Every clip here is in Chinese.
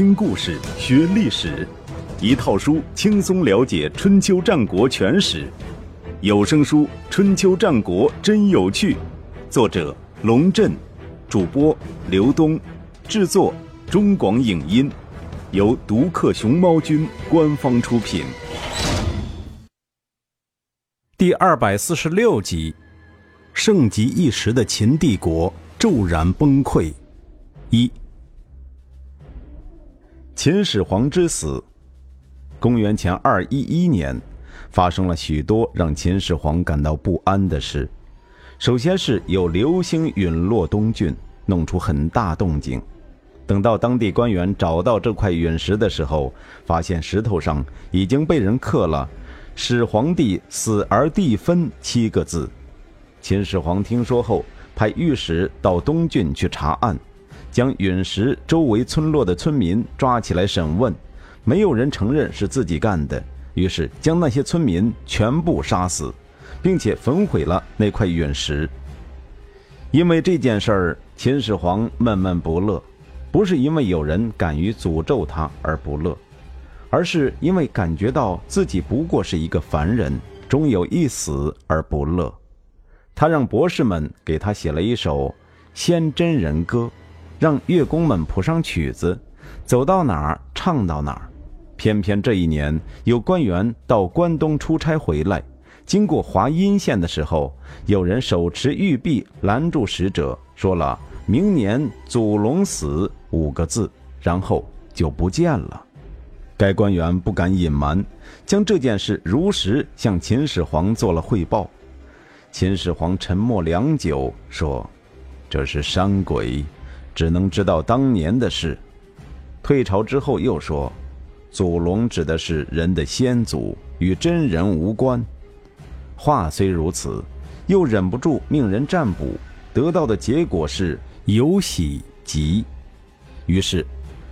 听故事学历史，一套书轻松了解春秋战国全史。有声书《春秋战国真有趣》，作者龙震，主播刘东，制作中广影音，由独克熊猫君官方出品。第二百四十六集，盛极一时的秦帝国骤然崩溃。一。秦始皇之死，公元前二一一年，发生了许多让秦始皇感到不安的事。首先是有流星陨落东郡，弄出很大动静。等到当地官员找到这块陨石的时候，发现石头上已经被人刻了“始皇帝死而地分”七个字。秦始皇听说后，派御史到东郡去查案。将陨石周围村落的村民抓起来审问，没有人承认是自己干的，于是将那些村民全部杀死，并且焚毁了那块陨石。因为这件事儿，秦始皇闷闷不乐，不是因为有人敢于诅咒他而不乐，而是因为感觉到自己不过是一个凡人，终有一死而不乐。他让博士们给他写了一首《仙真人歌》。让乐工们谱上曲子，走到哪儿唱到哪儿。偏偏这一年有官员到关东出差回来，经过华阴县的时候，有人手持玉璧拦住使者，说了“明年祖龙死”五个字，然后就不见了。该官员不敢隐瞒，将这件事如实向秦始皇做了汇报。秦始皇沉默良久，说：“这是山鬼。”只能知道当年的事。退朝之后又说，祖龙指的是人的先祖，与真人无关。话虽如此，又忍不住命人占卜，得到的结果是有喜吉。于是，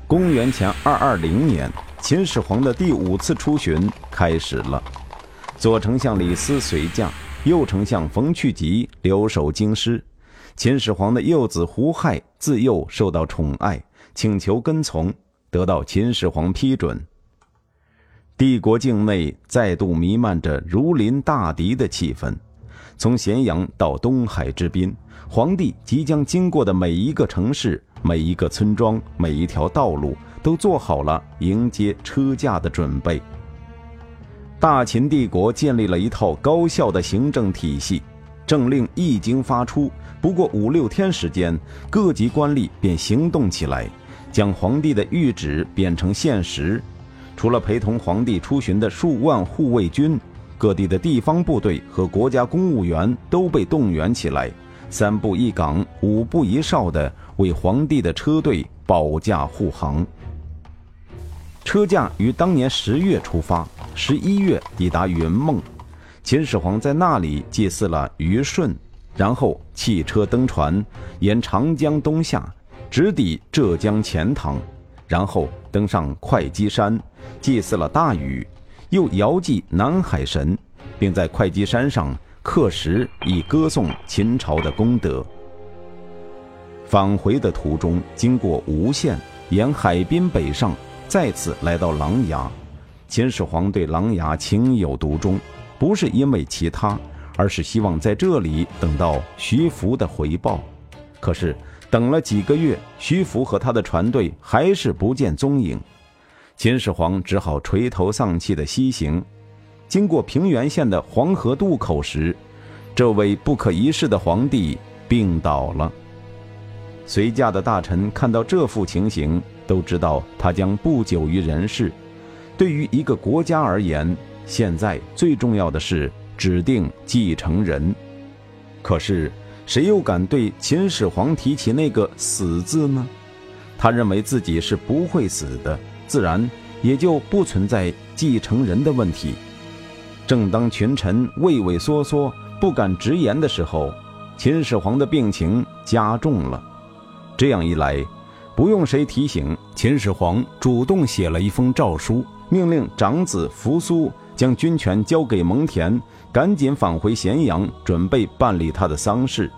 公元前二二零年，秦始皇的第五次出巡开始了。左丞相李斯随驾，右丞相冯去疾留守京师。秦始皇的幼子胡亥自幼受到宠爱，请求跟从，得到秦始皇批准。帝国境内再度弥漫着如临大敌的气氛。从咸阳到东海之滨，皇帝即将经过的每一个城市、每一个村庄、每一条道路，都做好了迎接车驾的准备。大秦帝国建立了一套高效的行政体系。政令一经发出，不过五六天时间，各级官吏便行动起来，将皇帝的谕旨变成现实。除了陪同皇帝出巡的数万护卫军，各地的地方部队和国家公务员都被动员起来，三步一岗、五步一哨地为皇帝的车队保驾护航。车驾于当年十月出发，十一月抵达云梦。秦始皇在那里祭祀了虞舜，然后弃车登船，沿长江东下，直抵浙江钱塘，然后登上会稽山，祭祀了大禹，又遥祭南海神，并在会稽山上刻石以歌颂秦朝的功德。返回的途中，经过吴县，沿海滨北上，再次来到琅琊。秦始皇对琅琊情有独钟。不是因为其他，而是希望在这里等到徐福的回报。可是等了几个月，徐福和他的船队还是不见踪影。秦始皇只好垂头丧气的西行。经过平原县的黄河渡口时，这位不可一世的皇帝病倒了。随驾的大臣看到这副情形，都知道他将不久于人世。对于一个国家而言，现在最重要的是指定继承人，可是谁又敢对秦始皇提起那个“死”字呢？他认为自己是不会死的，自然也就不存在继承人的问题。正当群臣畏畏缩缩、不敢直言的时候，秦始皇的病情加重了。这样一来，不用谁提醒，秦始皇主动写了一封诏书，命令长子扶苏。将军权交给蒙恬，赶紧返回咸阳，准备办理他的丧事。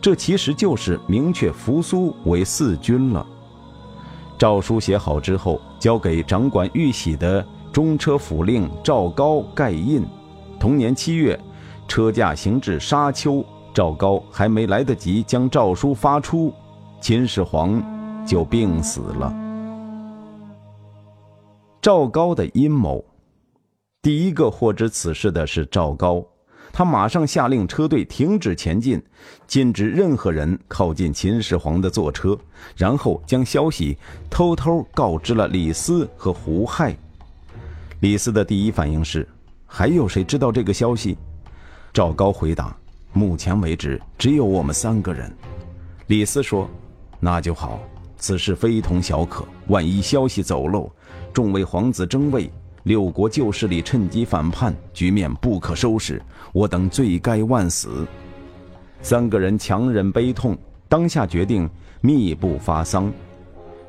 这其实就是明确扶苏为嗣君了。诏书写好之后，交给掌管玉玺的中车府令赵高盖印。同年七月，车驾行至沙丘，赵高还没来得及将诏书发出，秦始皇就病死了。赵高的阴谋，第一个获知此事的是赵高。他马上下令车队停止前进，禁止任何人靠近秦始皇的坐车，然后将消息偷偷告知了李斯和胡亥。李斯的第一反应是：还有谁知道这个消息？赵高回答：目前为止只有我们三个人。李斯说：那就好，此事非同小可，万一消息走漏，众位皇子争位。六国旧势力趁机反叛，局面不可收拾，我等罪该万死。三个人强忍悲痛，当下决定密不发丧。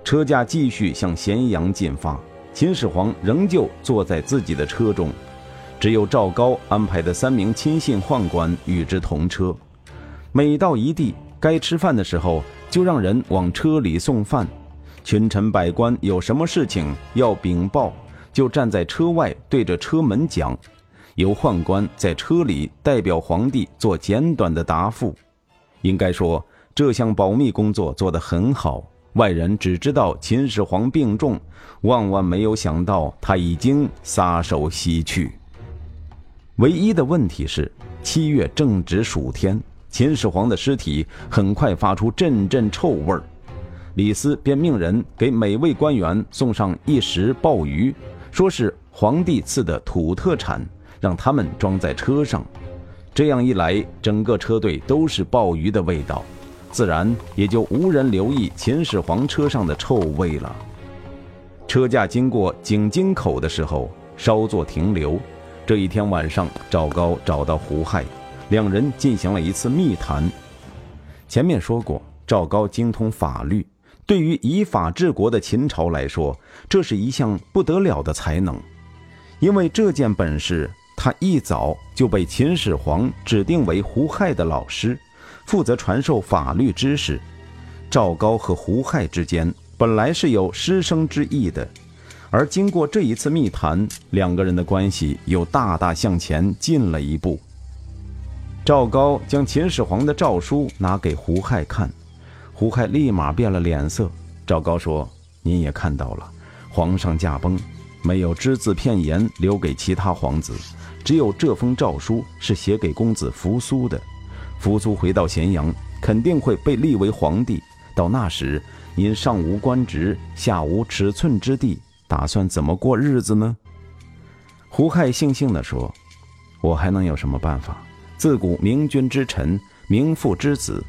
车驾继续向咸阳进发，秦始皇仍旧坐在自己的车中，只有赵高安排的三名亲信宦官与之同车。每到一地，该吃饭的时候，就让人往车里送饭。群臣百官有什么事情要禀报。就站在车外对着车门讲，由宦官在车里代表皇帝做简短的答复。应该说，这项保密工作做得很好，外人只知道秦始皇病重，万万没有想到他已经撒手西去。唯一的问题是，七月正值暑天，秦始皇的尸体很快发出阵阵臭味儿，李斯便命人给每位官员送上一石鲍鱼。说是皇帝赐的土特产，让他们装在车上。这样一来，整个车队都是鲍鱼的味道，自然也就无人留意秦始皇车上的臭味了。车驾经过井津口的时候，稍作停留。这一天晚上，赵高找到胡亥，两人进行了一次密谈。前面说过，赵高精通法律。对于以法治国的秦朝来说，这是一项不得了的才能，因为这件本事，他一早就被秦始皇指定为胡亥的老师，负责传授法律知识。赵高和胡亥之间本来是有师生之意的，而经过这一次密谈，两个人的关系又大大向前进了一步。赵高将秦始皇的诏书拿给胡亥看。胡亥立马变了脸色。赵高说：“您也看到了，皇上驾崩，没有只字片言留给其他皇子，只有这封诏书是写给公子扶苏的。扶苏回到咸阳，肯定会被立为皇帝。到那时，您上无官职，下无尺寸之地，打算怎么过日子呢？”胡亥悻悻地说：“我还能有什么办法？自古明君之臣，明父之子。”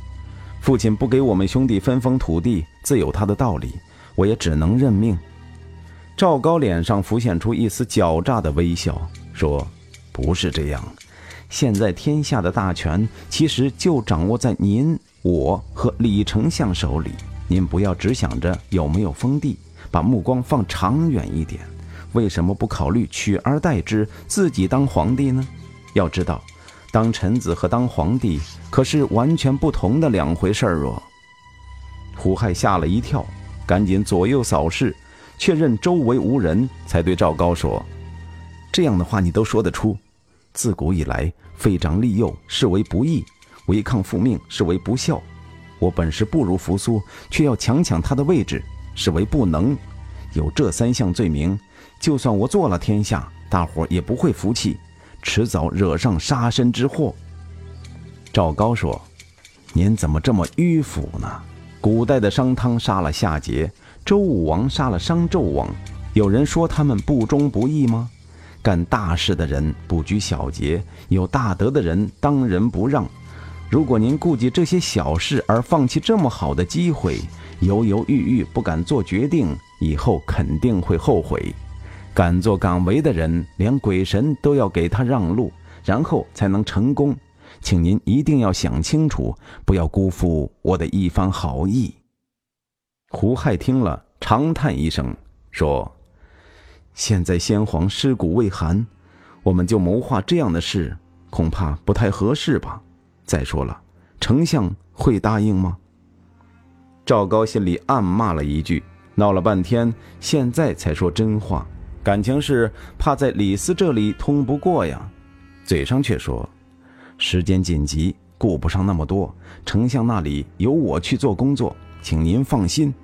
父亲不给我们兄弟分封土地，自有他的道理，我也只能认命。赵高脸上浮现出一丝狡诈的微笑，说：“不是这样，现在天下的大权其实就掌握在您、我和李丞相手里。您不要只想着有没有封地，把目光放长远一点。为什么不考虑取而代之，自己当皇帝呢？要知道。”当臣子和当皇帝可是完全不同的两回事儿哦。胡亥吓了一跳，赶紧左右扫视，确认周围无人，才对赵高说：“这样的话你都说得出？自古以来，废长立幼视为不义，违抗父命视为不孝。我本是不如扶苏，却要强抢他的位置，视为不能。有这三项罪名，就算我做了天下，大伙也不会服气。”迟早惹上杀身之祸。赵高说：“您怎么这么迂腐呢？古代的商汤杀了夏桀，周武王杀了商纣王，有人说他们不忠不义吗？干大事的人不拘小节，有大德的人当仁不让。如果您顾及这些小事而放弃这么好的机会，犹犹豫豫不敢做决定，以后肯定会后悔。”敢作敢为的人，连鬼神都要给他让路，然后才能成功。请您一定要想清楚，不要辜负我的一番好意。胡亥听了，长叹一声，说：“现在先皇尸骨未寒，我们就谋划这样的事，恐怕不太合适吧。再说了，丞相会答应吗？”赵高心里暗骂了一句。闹了半天，现在才说真话，感情是怕在李斯这里通不过呀，嘴上却说时间紧急，顾不上那么多。丞相那里由我去做工作，请您放心。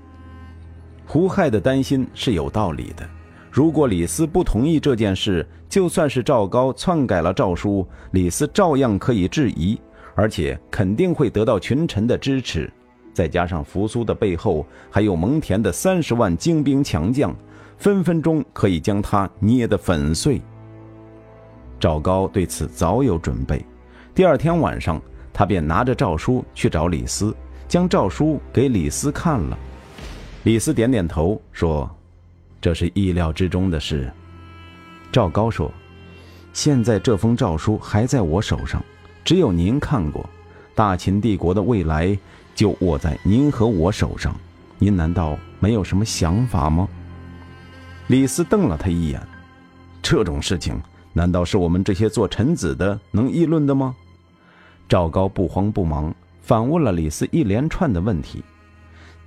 胡亥的担心是有道理的。如果李斯不同意这件事，就算是赵高篡改了诏书，李斯照样可以质疑，而且肯定会得到群臣的支持。再加上扶苏的背后还有蒙恬的三十万精兵强将，分分钟可以将他捏得粉碎。赵高对此早有准备，第二天晚上，他便拿着诏书去找李斯，将诏书给李斯看了。李斯点点头说。这是意料之中的事。赵高说：“现在这封诏书还在我手上，只有您看过。大秦帝国的未来就握在您和我手上，您难道没有什么想法吗？”李斯瞪了他一眼：“这种事情，难道是我们这些做臣子的能议论的吗？”赵高不慌不忙，反问了李斯一连串的问题：“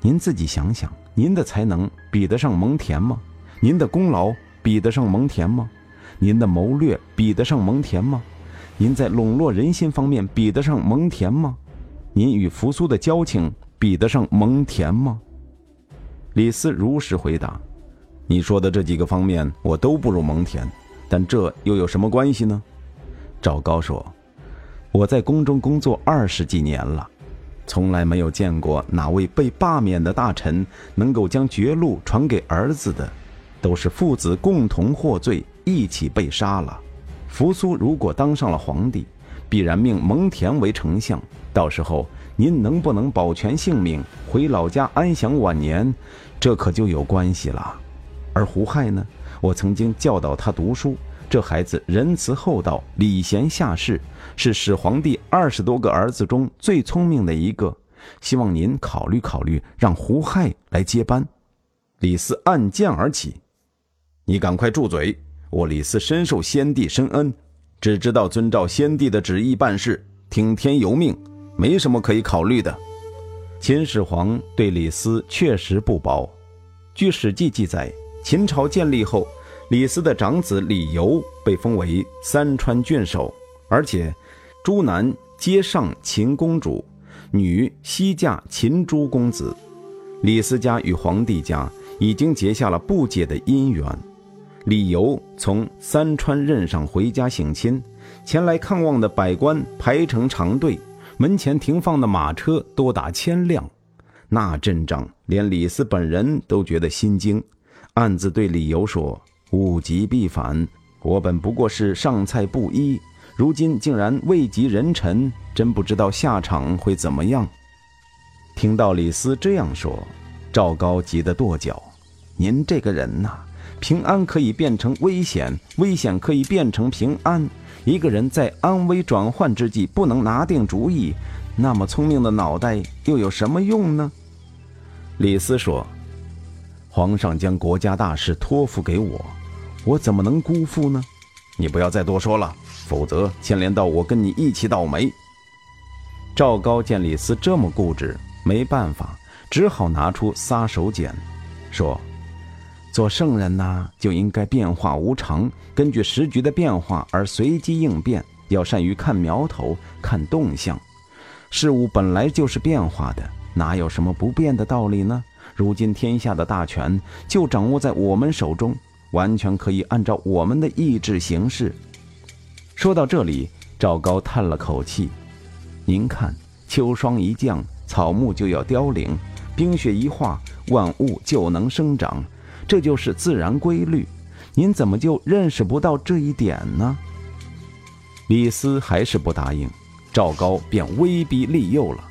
您自己想想。”您的才能比得上蒙恬吗？您的功劳比得上蒙恬吗？您的谋略比得上蒙恬吗？您在笼络人心方面比得上蒙恬吗？您与扶苏的交情比得上蒙恬吗？李斯如实回答：“你说的这几个方面我都不如蒙恬，但这又有什么关系呢？”赵高说：“我在宫中工作二十几年了。”从来没有见过哪位被罢免的大臣能够将绝路传给儿子的，都是父子共同获罪，一起被杀了。扶苏如果当上了皇帝，必然命蒙恬为丞相，到时候您能不能保全性命，回老家安享晚年，这可就有关系了。而胡亥呢，我曾经教导他读书。这孩子仁慈厚道，礼贤下士，是始皇帝二十多个儿子中最聪明的一个。希望您考虑考虑，让胡亥来接班。李斯按剑而起：“你赶快住嘴！我李斯深受先帝深恩，只知道遵照先帝的旨意办事，听天由命，没什么可以考虑的。”秦始皇对李斯确实不薄。据《史记》记载，秦朝建立后。李斯的长子李由被封为三川郡守，而且诸男皆上秦公主，女西嫁秦诸公子。李斯家与皇帝家已经结下了不解的姻缘。李由从三川任上回家省亲，前来看望的百官排成长队，门前停放的马车多达千辆，那阵仗连李斯本人都觉得心惊，暗自对李由说。物极必反，我本不过是上菜布衣，如今竟然位极人臣，真不知道下场会怎么样。听到李斯这样说，赵高急得跺脚：“您这个人呐，平安可以变成危险，危险可以变成平安。一个人在安危转换之际不能拿定主意，那么聪明的脑袋又有什么用呢？”李斯说：“皇上将国家大事托付给我。”我怎么能辜负呢？你不要再多说了，否则牵连到我跟你一起倒霉。赵高见李斯这么固执，没办法，只好拿出撒手锏，说：“做圣人呐，就应该变化无常，根据时局的变化而随机应变，要善于看苗头、看动向。事物本来就是变化的，哪有什么不变的道理呢？如今天下的大权就掌握在我们手中。”完全可以按照我们的意志行事。说到这里，赵高叹了口气：“您看，秋霜一降，草木就要凋零；冰雪一化，万物就能生长。这就是自然规律。您怎么就认识不到这一点呢？”李斯还是不答应，赵高便威逼利诱了：“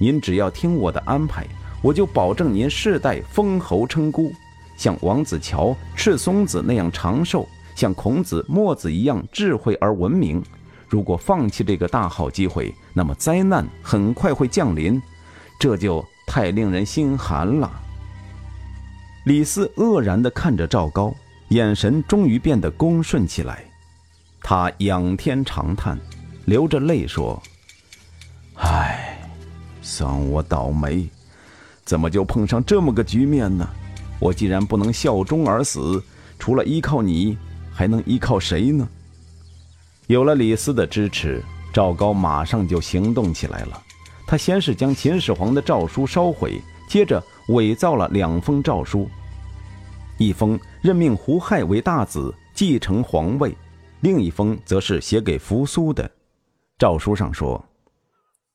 您只要听我的安排，我就保证您世代封侯称孤。”像王子乔、赤松子那样长寿，像孔子、墨子一样智慧而文明。如果放弃这个大好机会，那么灾难很快会降临，这就太令人心寒了。李斯愕然地看着赵高，眼神终于变得恭顺起来。他仰天长叹，流着泪说：“唉，算我倒霉。”怎么就碰上这么个局面呢？我既然不能效忠而死，除了依靠你，还能依靠谁呢？有了李斯的支持，赵高马上就行动起来了。他先是将秦始皇的诏书烧毁，接着伪造了两封诏书，一封任命胡亥为大子，继承皇位；另一封则是写给扶苏的。诏书上说：“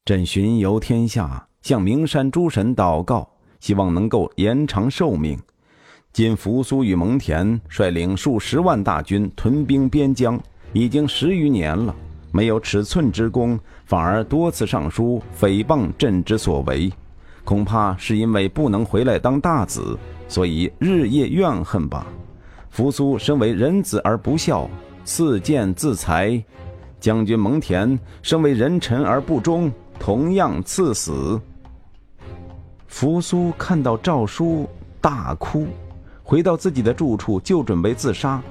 朕巡游天下，向名山诸神祷告，希望能够延长寿命。今扶苏与蒙恬率领数十万大军屯兵边疆。”已经十余年了，没有尺寸之功，反而多次上书诽谤朕之所为，恐怕是因为不能回来当大子，所以日夜怨恨吧。扶苏身为人子而不孝，赐剑自裁；将军蒙恬身为人臣而不忠，同样赐死。扶苏看到诏书大哭，回到自己的住处就准备自杀。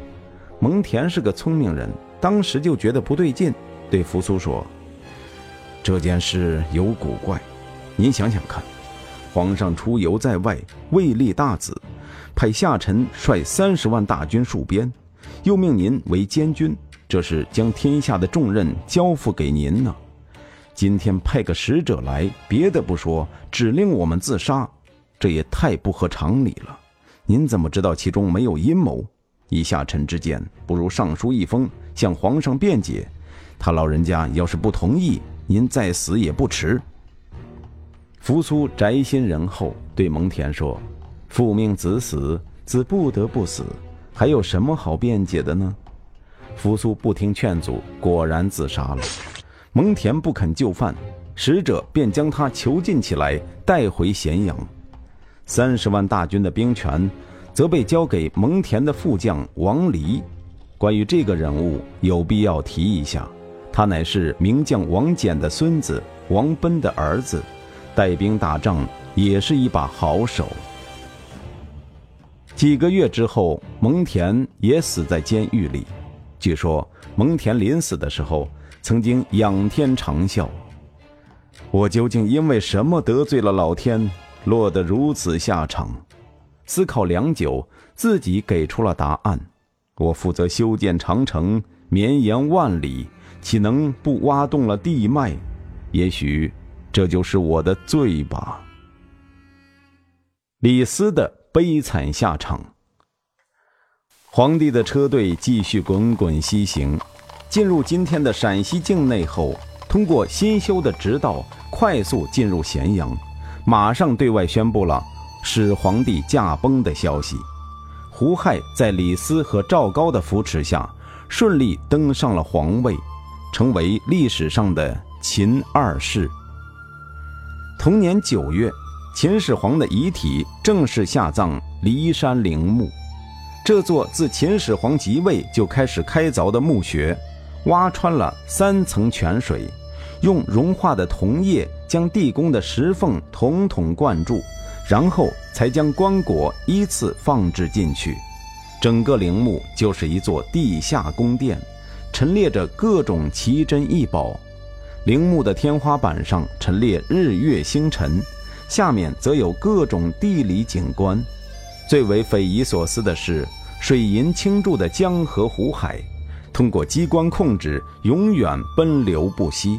蒙恬是个聪明人。当时就觉得不对劲，对扶苏说：“这件事有古怪，您想想看，皇上出游在外，未立大子，派下臣率三十万大军戍边，又命您为监军，这是将天下的重任交付给您呢。今天派个使者来，别的不说，指令我们自杀，这也太不合常理了。您怎么知道其中没有阴谋？以下臣之见，不如上书一封。”向皇上辩解，他老人家要是不同意，您再死也不迟。扶苏宅心仁厚，对蒙恬说：“父命子死，子不得不死，还有什么好辩解的呢？”扶苏不听劝阻，果然自杀了。蒙恬不肯就范，使者便将他囚禁起来，带回咸阳。三十万大军的兵权，则被交给蒙恬的副将王离。关于这个人物，有必要提一下，他乃是名将王翦的孙子，王贲的儿子，带兵打仗也是一把好手。几个月之后，蒙恬也死在监狱里。据说蒙恬临死的时候，曾经仰天长啸：“我究竟因为什么得罪了老天，落得如此下场？”思考良久，自己给出了答案。我负责修建长城，绵延万里，岂能不挖动了地脉？也许这就是我的罪吧。李斯的悲惨下场。皇帝的车队继续滚滚西行，进入今天的陕西境内后，通过新修的直道，快速进入咸阳，马上对外宣布了始皇帝驾崩的消息。胡亥在李斯和赵高的扶持下，顺利登上了皇位，成为历史上的秦二世。同年九月，秦始皇的遗体正式下葬骊山陵墓。这座自秦始皇即位就开始开凿的墓穴，挖穿了三层泉水，用融化的铜液将地宫的石缝统统灌注。然后才将棺椁依次放置进去，整个陵墓就是一座地下宫殿，陈列着各种奇珍异宝。陵墓的天花板上陈列日月星辰，下面则有各种地理景观。最为匪夷所思的是，水银倾注的江河湖海，通过机关控制，永远奔流不息。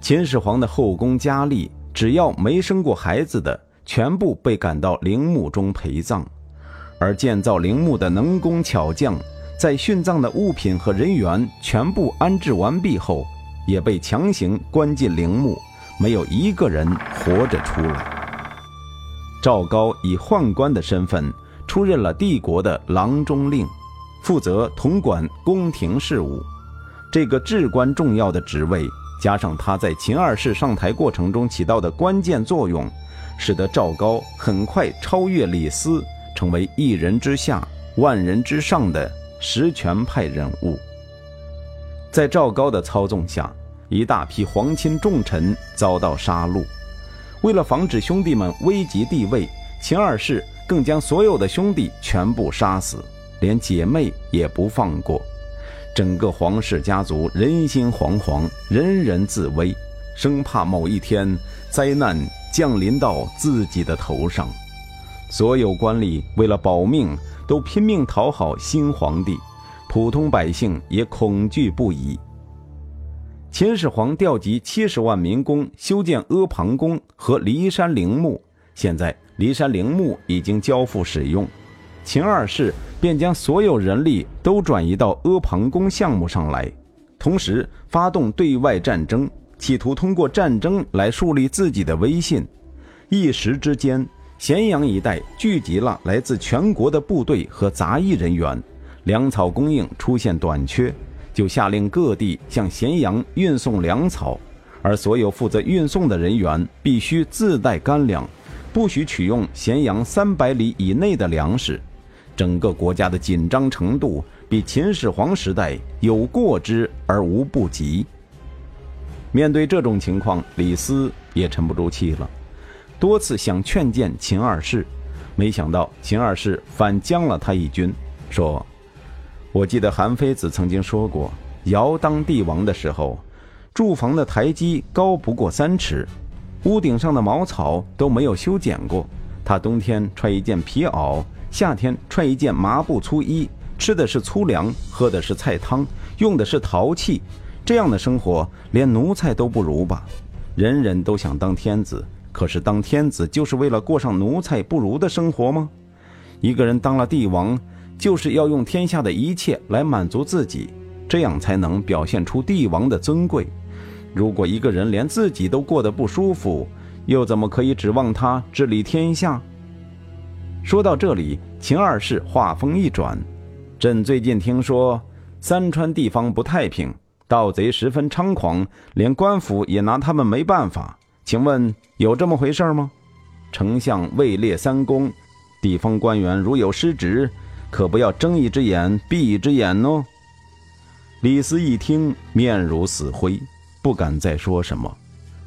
秦始皇的后宫佳丽，只要没生过孩子的。全部被赶到陵墓中陪葬，而建造陵墓的能工巧匠，在殉葬的物品和人员全部安置完毕后，也被强行关进陵墓，没有一个人活着出来。赵高以宦官的身份出任了帝国的郎中令，负责统管宫廷事务。这个至关重要的职位，加上他在秦二世上台过程中起到的关键作用。使得赵高很快超越李斯，成为一人之下、万人之上的实权派人物。在赵高的操纵下，一大批皇亲重臣遭到杀戮。为了防止兄弟们危及帝位，秦二世更将所有的兄弟全部杀死，连姐妹也不放过。整个皇室家族人心惶惶，人人自危，生怕某一天灾难。降临到自己的头上。所有官吏为了保命，都拼命讨好新皇帝，普通百姓也恐惧不已。秦始皇调集七十万民工修建阿房宫和骊山陵墓，现在骊山陵墓已经交付使用，秦二世便将所有人力都转移到阿房宫项目上来。同时发动对外战争，企图通过战争来树立自己的威信。一时之间，咸阳一带聚集了来自全国的部队和杂役人员，粮草供应出现短缺，就下令各地向咸阳运送粮草，而所有负责运送的人员必须自带干粮，不许取用咸阳三百里以内的粮食。整个国家的紧张程度。比秦始皇时代有过之而无不及。面对这种情况，李斯也沉不住气了，多次想劝谏秦二世，没想到秦二世反将了他一军，说：“我记得韩非子曾经说过，尧当帝王的时候，住房的台基高不过三尺，屋顶上的茅草都没有修剪过，他冬天穿一件皮袄，夏天穿一件麻布粗衣。”吃的是粗粮，喝的是菜汤，用的是陶器，这样的生活连奴才都不如吧？人人都想当天子，可是当天子就是为了过上奴才不如的生活吗？一个人当了帝王，就是要用天下的一切来满足自己，这样才能表现出帝王的尊贵。如果一个人连自己都过得不舒服，又怎么可以指望他治理天下？说到这里，秦二世话锋一转。朕最近听说，三川地方不太平，盗贼十分猖狂，连官府也拿他们没办法。请问有这么回事吗？丞相位列三公，地方官员如有失职，可不要睁一只眼闭一只眼哦。李斯一听，面如死灰，不敢再说什么。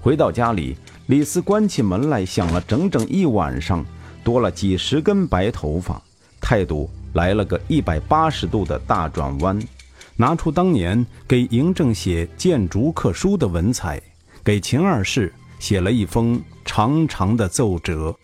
回到家里，李斯关起门来想了整整一晚上，多了几十根白头发，态度。来了个一百八十度的大转弯，拿出当年给嬴政写谏逐客书的文采，给秦二世写了一封长长的奏折。